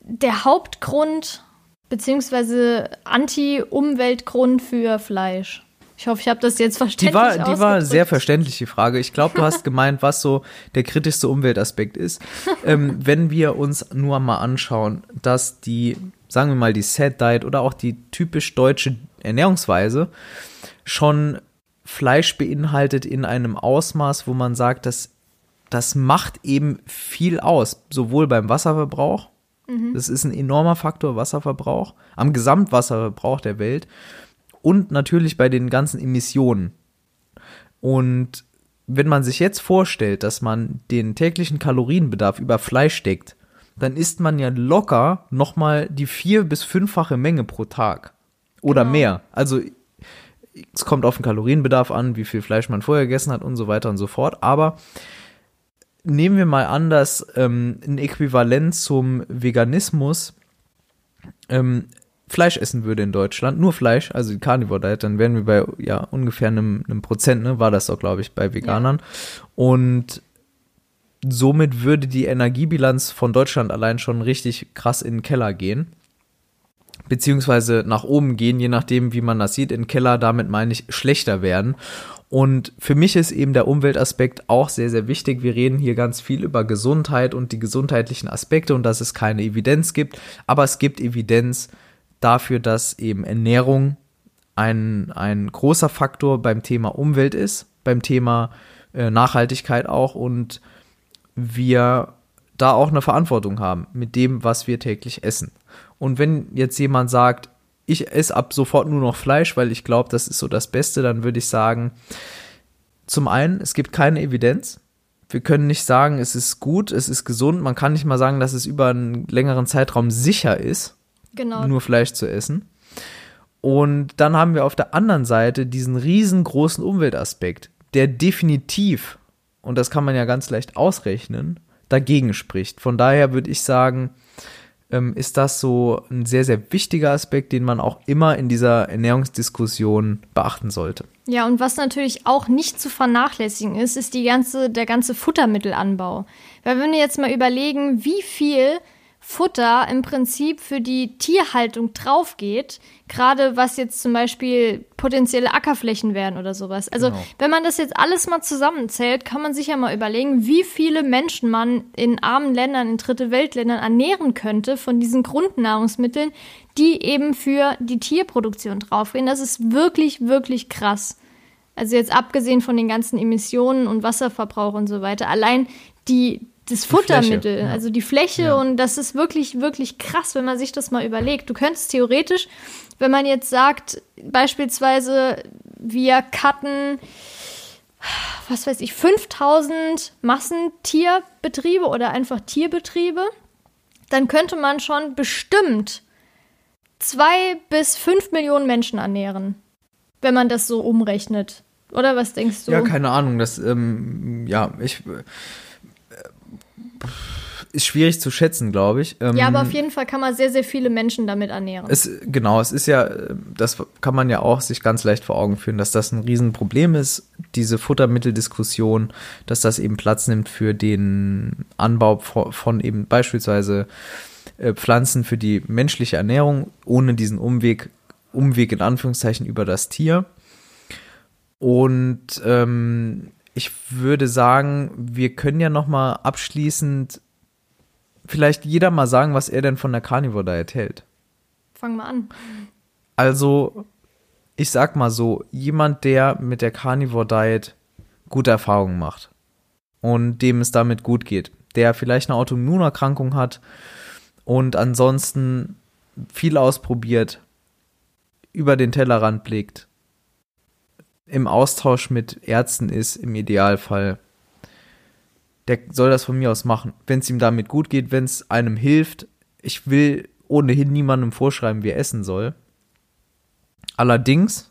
der Hauptgrund beziehungsweise Anti-Umweltgrund für Fleisch? Ich hoffe, ich habe das jetzt verständlich Die war, die war sehr verständlich, die Frage. Ich glaube, du hast gemeint, was so der kritischste Umweltaspekt ist. ähm, wenn wir uns nur mal anschauen, dass die sagen wir mal die Sad Diet oder auch die typisch deutsche Ernährungsweise schon Fleisch beinhaltet in einem Ausmaß, wo man sagt, dass das macht eben viel aus, sowohl beim Wasserverbrauch, mhm. das ist ein enormer Faktor Wasserverbrauch, am Gesamtwasserverbrauch der Welt und natürlich bei den ganzen Emissionen. Und wenn man sich jetzt vorstellt, dass man den täglichen Kalorienbedarf über Fleisch deckt, dann isst man ja locker nochmal die vier- bis fünffache Menge pro Tag. Oder genau. mehr. Also es kommt auf den Kalorienbedarf an, wie viel Fleisch man vorher gegessen hat und so weiter und so fort. Aber nehmen wir mal an, dass ähm, ein Äquivalent zum Veganismus ähm, Fleisch essen würde in Deutschland, nur Fleisch, also die Carnivore Diet, dann wären wir bei ja ungefähr einem, einem Prozent, ne, war das doch glaube ich bei Veganern. Ja. Und somit würde die Energiebilanz von Deutschland allein schon richtig krass in den Keller gehen. Beziehungsweise nach oben gehen, je nachdem, wie man das sieht. In den Keller, damit meine ich, schlechter werden. Und für mich ist eben der Umweltaspekt auch sehr, sehr wichtig. Wir reden hier ganz viel über Gesundheit und die gesundheitlichen Aspekte und dass es keine Evidenz gibt. Aber es gibt Evidenz dafür, dass eben Ernährung ein, ein großer Faktor beim Thema Umwelt ist, beim Thema äh, Nachhaltigkeit auch und wir da auch eine Verantwortung haben mit dem, was wir täglich essen. Und wenn jetzt jemand sagt, ich esse ab sofort nur noch Fleisch, weil ich glaube, das ist so das Beste, dann würde ich sagen, zum einen, es gibt keine Evidenz. Wir können nicht sagen, es ist gut, es ist gesund. Man kann nicht mal sagen, dass es über einen längeren Zeitraum sicher ist, genau. nur Fleisch zu essen. Und dann haben wir auf der anderen Seite diesen riesengroßen Umweltaspekt, der definitiv und das kann man ja ganz leicht ausrechnen, dagegen spricht. Von daher würde ich sagen, ähm, ist das so ein sehr, sehr wichtiger Aspekt, den man auch immer in dieser Ernährungsdiskussion beachten sollte. Ja, und was natürlich auch nicht zu vernachlässigen ist, ist die ganze, der ganze Futtermittelanbau. Weil wenn wir jetzt mal überlegen, wie viel Futter im Prinzip für die Tierhaltung draufgeht, gerade was jetzt zum Beispiel potenzielle Ackerflächen wären oder sowas. Also genau. wenn man das jetzt alles mal zusammenzählt, kann man sich ja mal überlegen, wie viele Menschen man in armen Ländern, in dritte Weltländern ernähren könnte von diesen Grundnahrungsmitteln, die eben für die Tierproduktion draufgehen. Das ist wirklich, wirklich krass. Also jetzt abgesehen von den ganzen Emissionen und Wasserverbrauch und so weiter. Allein die, das Futtermittel, ja. also die Fläche ja. und das ist wirklich, wirklich krass, wenn man sich das mal überlegt. Du könntest theoretisch, wenn man jetzt sagt, beispielsweise wir cutten, was weiß ich, 5000 Massentierbetriebe oder einfach Tierbetriebe, dann könnte man schon bestimmt zwei bis fünf Millionen Menschen ernähren, wenn man das so umrechnet. Oder was denkst du? Ja, keine Ahnung. Das, ähm, ja, ich ist schwierig zu schätzen, glaube ich. Ähm, ja, aber auf jeden Fall kann man sehr, sehr viele Menschen damit ernähren. Es, genau, es ist ja, das kann man ja auch sich ganz leicht vor Augen führen, dass das ein Riesenproblem ist, diese Futtermitteldiskussion, dass das eben Platz nimmt für den Anbau von, von eben beispielsweise äh, Pflanzen für die menschliche Ernährung, ohne diesen Umweg, Umweg in Anführungszeichen über das Tier. Und ähm, ich würde sagen, wir können ja noch mal abschließend vielleicht jeder mal sagen, was er denn von der Carnivore Diet hält. Fang mal an. Also, ich sag mal so, jemand, der mit der Carnivore Diet gute Erfahrungen macht und dem es damit gut geht, der vielleicht eine Autoimmunerkrankung hat und ansonsten viel ausprobiert, über den Tellerrand blickt, im Austausch mit Ärzten ist, im Idealfall, der soll das von mir aus machen. Wenn es ihm damit gut geht, wenn es einem hilft. Ich will ohnehin niemandem vorschreiben, wie er essen soll. Allerdings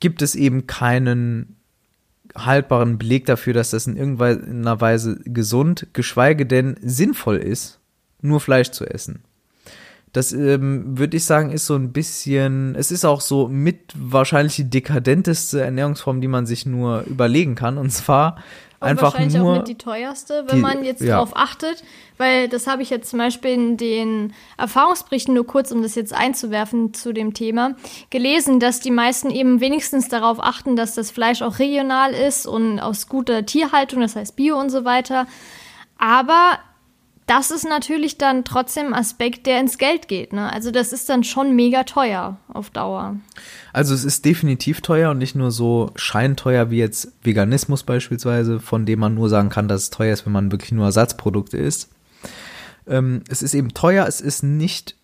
gibt es eben keinen haltbaren Beleg dafür, dass das in irgendeiner Weise gesund, geschweige denn sinnvoll ist, nur Fleisch zu essen. Das ähm, würde ich sagen, ist so ein bisschen, es ist auch so mit wahrscheinlich die dekadenteste Ernährungsform, die man sich nur überlegen kann. Und zwar und einfach wahrscheinlich nur auch mit die teuerste, wenn die, man jetzt ja. drauf achtet, weil das habe ich jetzt zum Beispiel in den Erfahrungsberichten nur kurz, um das jetzt einzuwerfen zu dem Thema, gelesen, dass die meisten eben wenigstens darauf achten, dass das Fleisch auch regional ist und aus guter Tierhaltung, das heißt Bio und so weiter. Aber das ist natürlich dann trotzdem ein Aspekt, der ins Geld geht. Ne? Also das ist dann schon mega teuer auf Dauer. Also es ist definitiv teuer und nicht nur so scheinteuer wie jetzt Veganismus beispielsweise, von dem man nur sagen kann, dass es teuer ist, wenn man wirklich nur Ersatzprodukte isst. Ähm, es ist eben teuer, es ist nicht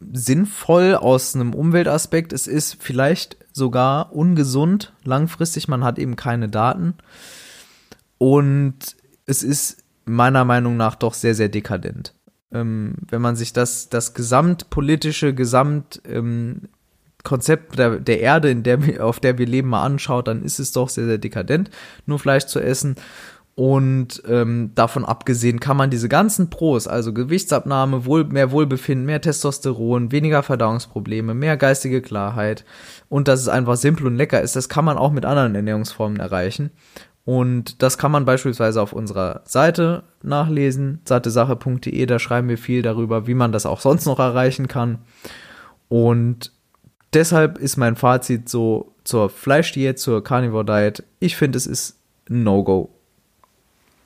sinnvoll aus einem Umweltaspekt, es ist vielleicht sogar ungesund langfristig, man hat eben keine Daten und es ist meiner Meinung nach doch sehr, sehr dekadent. Ähm, wenn man sich das, das gesamtpolitische, Gesamtkonzept ähm, der, der Erde, in der auf der wir leben, mal anschaut, dann ist es doch sehr, sehr dekadent, nur Fleisch zu essen. Und ähm, davon abgesehen kann man diese ganzen Pros, also Gewichtsabnahme, wohl, mehr Wohlbefinden, mehr Testosteron, weniger Verdauungsprobleme, mehr geistige Klarheit und dass es einfach simpel und lecker ist, das kann man auch mit anderen Ernährungsformen erreichen. Und das kann man beispielsweise auf unserer Seite nachlesen, sattesache.de, da schreiben wir viel darüber, wie man das auch sonst noch erreichen kann. Und deshalb ist mein Fazit so zur Fleischdiät, zur Carnivore Diet, ich finde, es ist No-Go.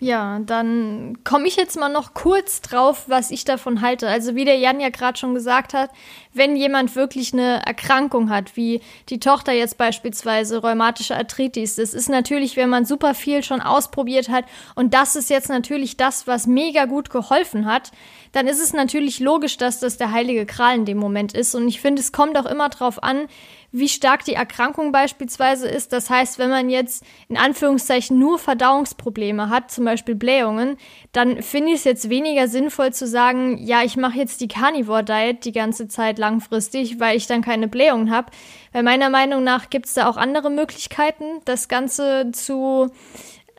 Ja, dann komme ich jetzt mal noch kurz drauf, was ich davon halte. Also wie der Jan ja gerade schon gesagt hat, wenn jemand wirklich eine Erkrankung hat, wie die Tochter jetzt beispielsweise rheumatische Arthritis, das ist natürlich, wenn man super viel schon ausprobiert hat und das ist jetzt natürlich das, was mega gut geholfen hat, dann ist es natürlich logisch, dass das der heilige Kral in dem Moment ist. Und ich finde, es kommt auch immer drauf an, wie stark die Erkrankung beispielsweise ist. Das heißt, wenn man jetzt in Anführungszeichen nur Verdauungsprobleme hat, zum Beispiel Blähungen, dann finde ich es jetzt weniger sinnvoll zu sagen, ja, ich mache jetzt die Carnivore Diet die ganze Zeit langfristig, weil ich dann keine Blähungen habe. Weil meiner Meinung nach gibt es da auch andere Möglichkeiten, das Ganze zu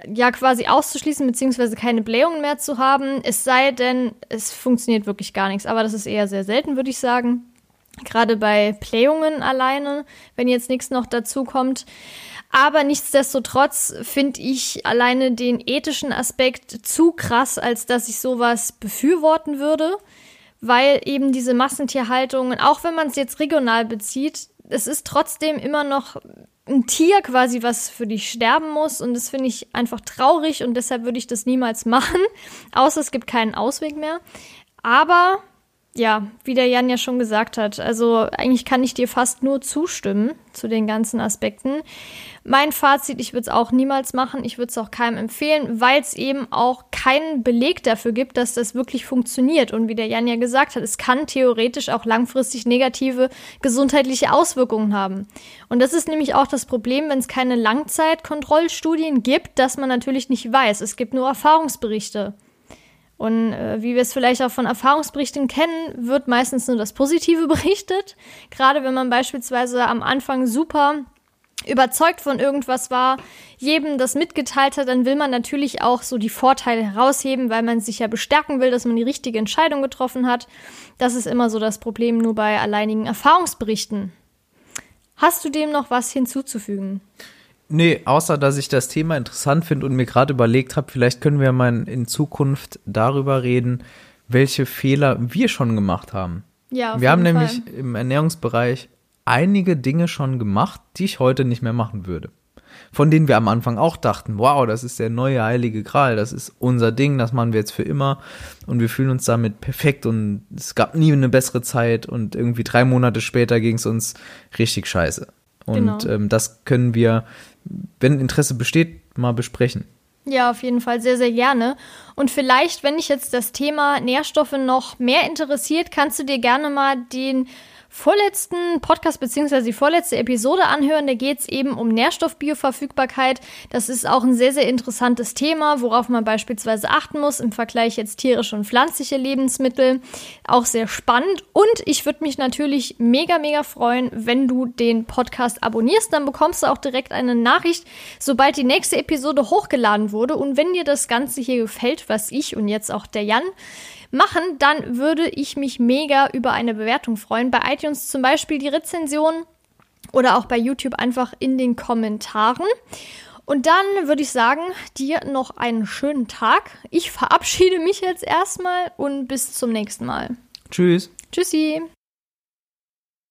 ja quasi auszuschließen, beziehungsweise keine Blähungen mehr zu haben, es sei denn, es funktioniert wirklich gar nichts. Aber das ist eher sehr selten, würde ich sagen. Gerade bei Blähungen alleine, wenn jetzt nichts noch dazu kommt. Aber nichtsdestotrotz finde ich alleine den ethischen Aspekt zu krass, als dass ich sowas befürworten würde, weil eben diese Massentierhaltungen, auch wenn man es jetzt regional bezieht, es ist trotzdem immer noch ein Tier quasi, was für dich sterben muss. Und das finde ich einfach traurig und deshalb würde ich das niemals machen. Außer es gibt keinen Ausweg mehr. Aber ja, wie der Jan ja schon gesagt hat, also eigentlich kann ich dir fast nur zustimmen zu den ganzen Aspekten. Mein Fazit, ich würde es auch niemals machen, ich würde es auch keinem empfehlen, weil es eben auch keinen Beleg dafür gibt, dass das wirklich funktioniert. Und wie der Jan ja gesagt hat, es kann theoretisch auch langfristig negative gesundheitliche Auswirkungen haben. Und das ist nämlich auch das Problem, wenn es keine Langzeitkontrollstudien gibt, dass man natürlich nicht weiß. Es gibt nur Erfahrungsberichte. Und äh, wie wir es vielleicht auch von Erfahrungsberichten kennen, wird meistens nur das Positive berichtet. Gerade wenn man beispielsweise am Anfang super überzeugt von irgendwas war, jedem das mitgeteilt hat, dann will man natürlich auch so die Vorteile herausheben, weil man sich ja bestärken will, dass man die richtige Entscheidung getroffen hat. Das ist immer so das Problem nur bei alleinigen Erfahrungsberichten. Hast du dem noch was hinzuzufügen? Nee, außer dass ich das Thema interessant finde und mir gerade überlegt habe, vielleicht können wir mal in Zukunft darüber reden, welche Fehler wir schon gemacht haben. Ja, auf wir haben Fall. nämlich im Ernährungsbereich einige Dinge schon gemacht, die ich heute nicht mehr machen würde. von denen wir am Anfang auch dachten, wow, das ist der neue heilige Gral, das ist unser Ding, das machen wir jetzt für immer und wir fühlen uns damit perfekt und es gab nie eine bessere Zeit und irgendwie drei Monate später ging es uns richtig scheiße. Und genau. ähm, das können wir, wenn Interesse besteht, mal besprechen. Ja, auf jeden Fall sehr, sehr gerne. Und vielleicht, wenn dich jetzt das Thema Nährstoffe noch mehr interessiert, kannst du dir gerne mal den vorletzten Podcast beziehungsweise die vorletzte Episode anhören. Da geht es eben um Nährstoffbioverfügbarkeit. Das ist auch ein sehr, sehr interessantes Thema, worauf man beispielsweise achten muss im Vergleich jetzt tierische und pflanzliche Lebensmittel. Auch sehr spannend. Und ich würde mich natürlich mega, mega freuen, wenn du den Podcast abonnierst. Dann bekommst du auch direkt eine Nachricht, sobald die nächste Episode hochgeladen wurde. Und wenn dir das Ganze hier gefällt, was ich und jetzt auch der Jan machen, dann würde ich mich mega über eine Bewertung freuen. Bei iTunes zum Beispiel die Rezension oder auch bei YouTube einfach in den Kommentaren. Und dann würde ich sagen, dir noch einen schönen Tag. Ich verabschiede mich jetzt erstmal und bis zum nächsten Mal. Tschüss. Tschüssi.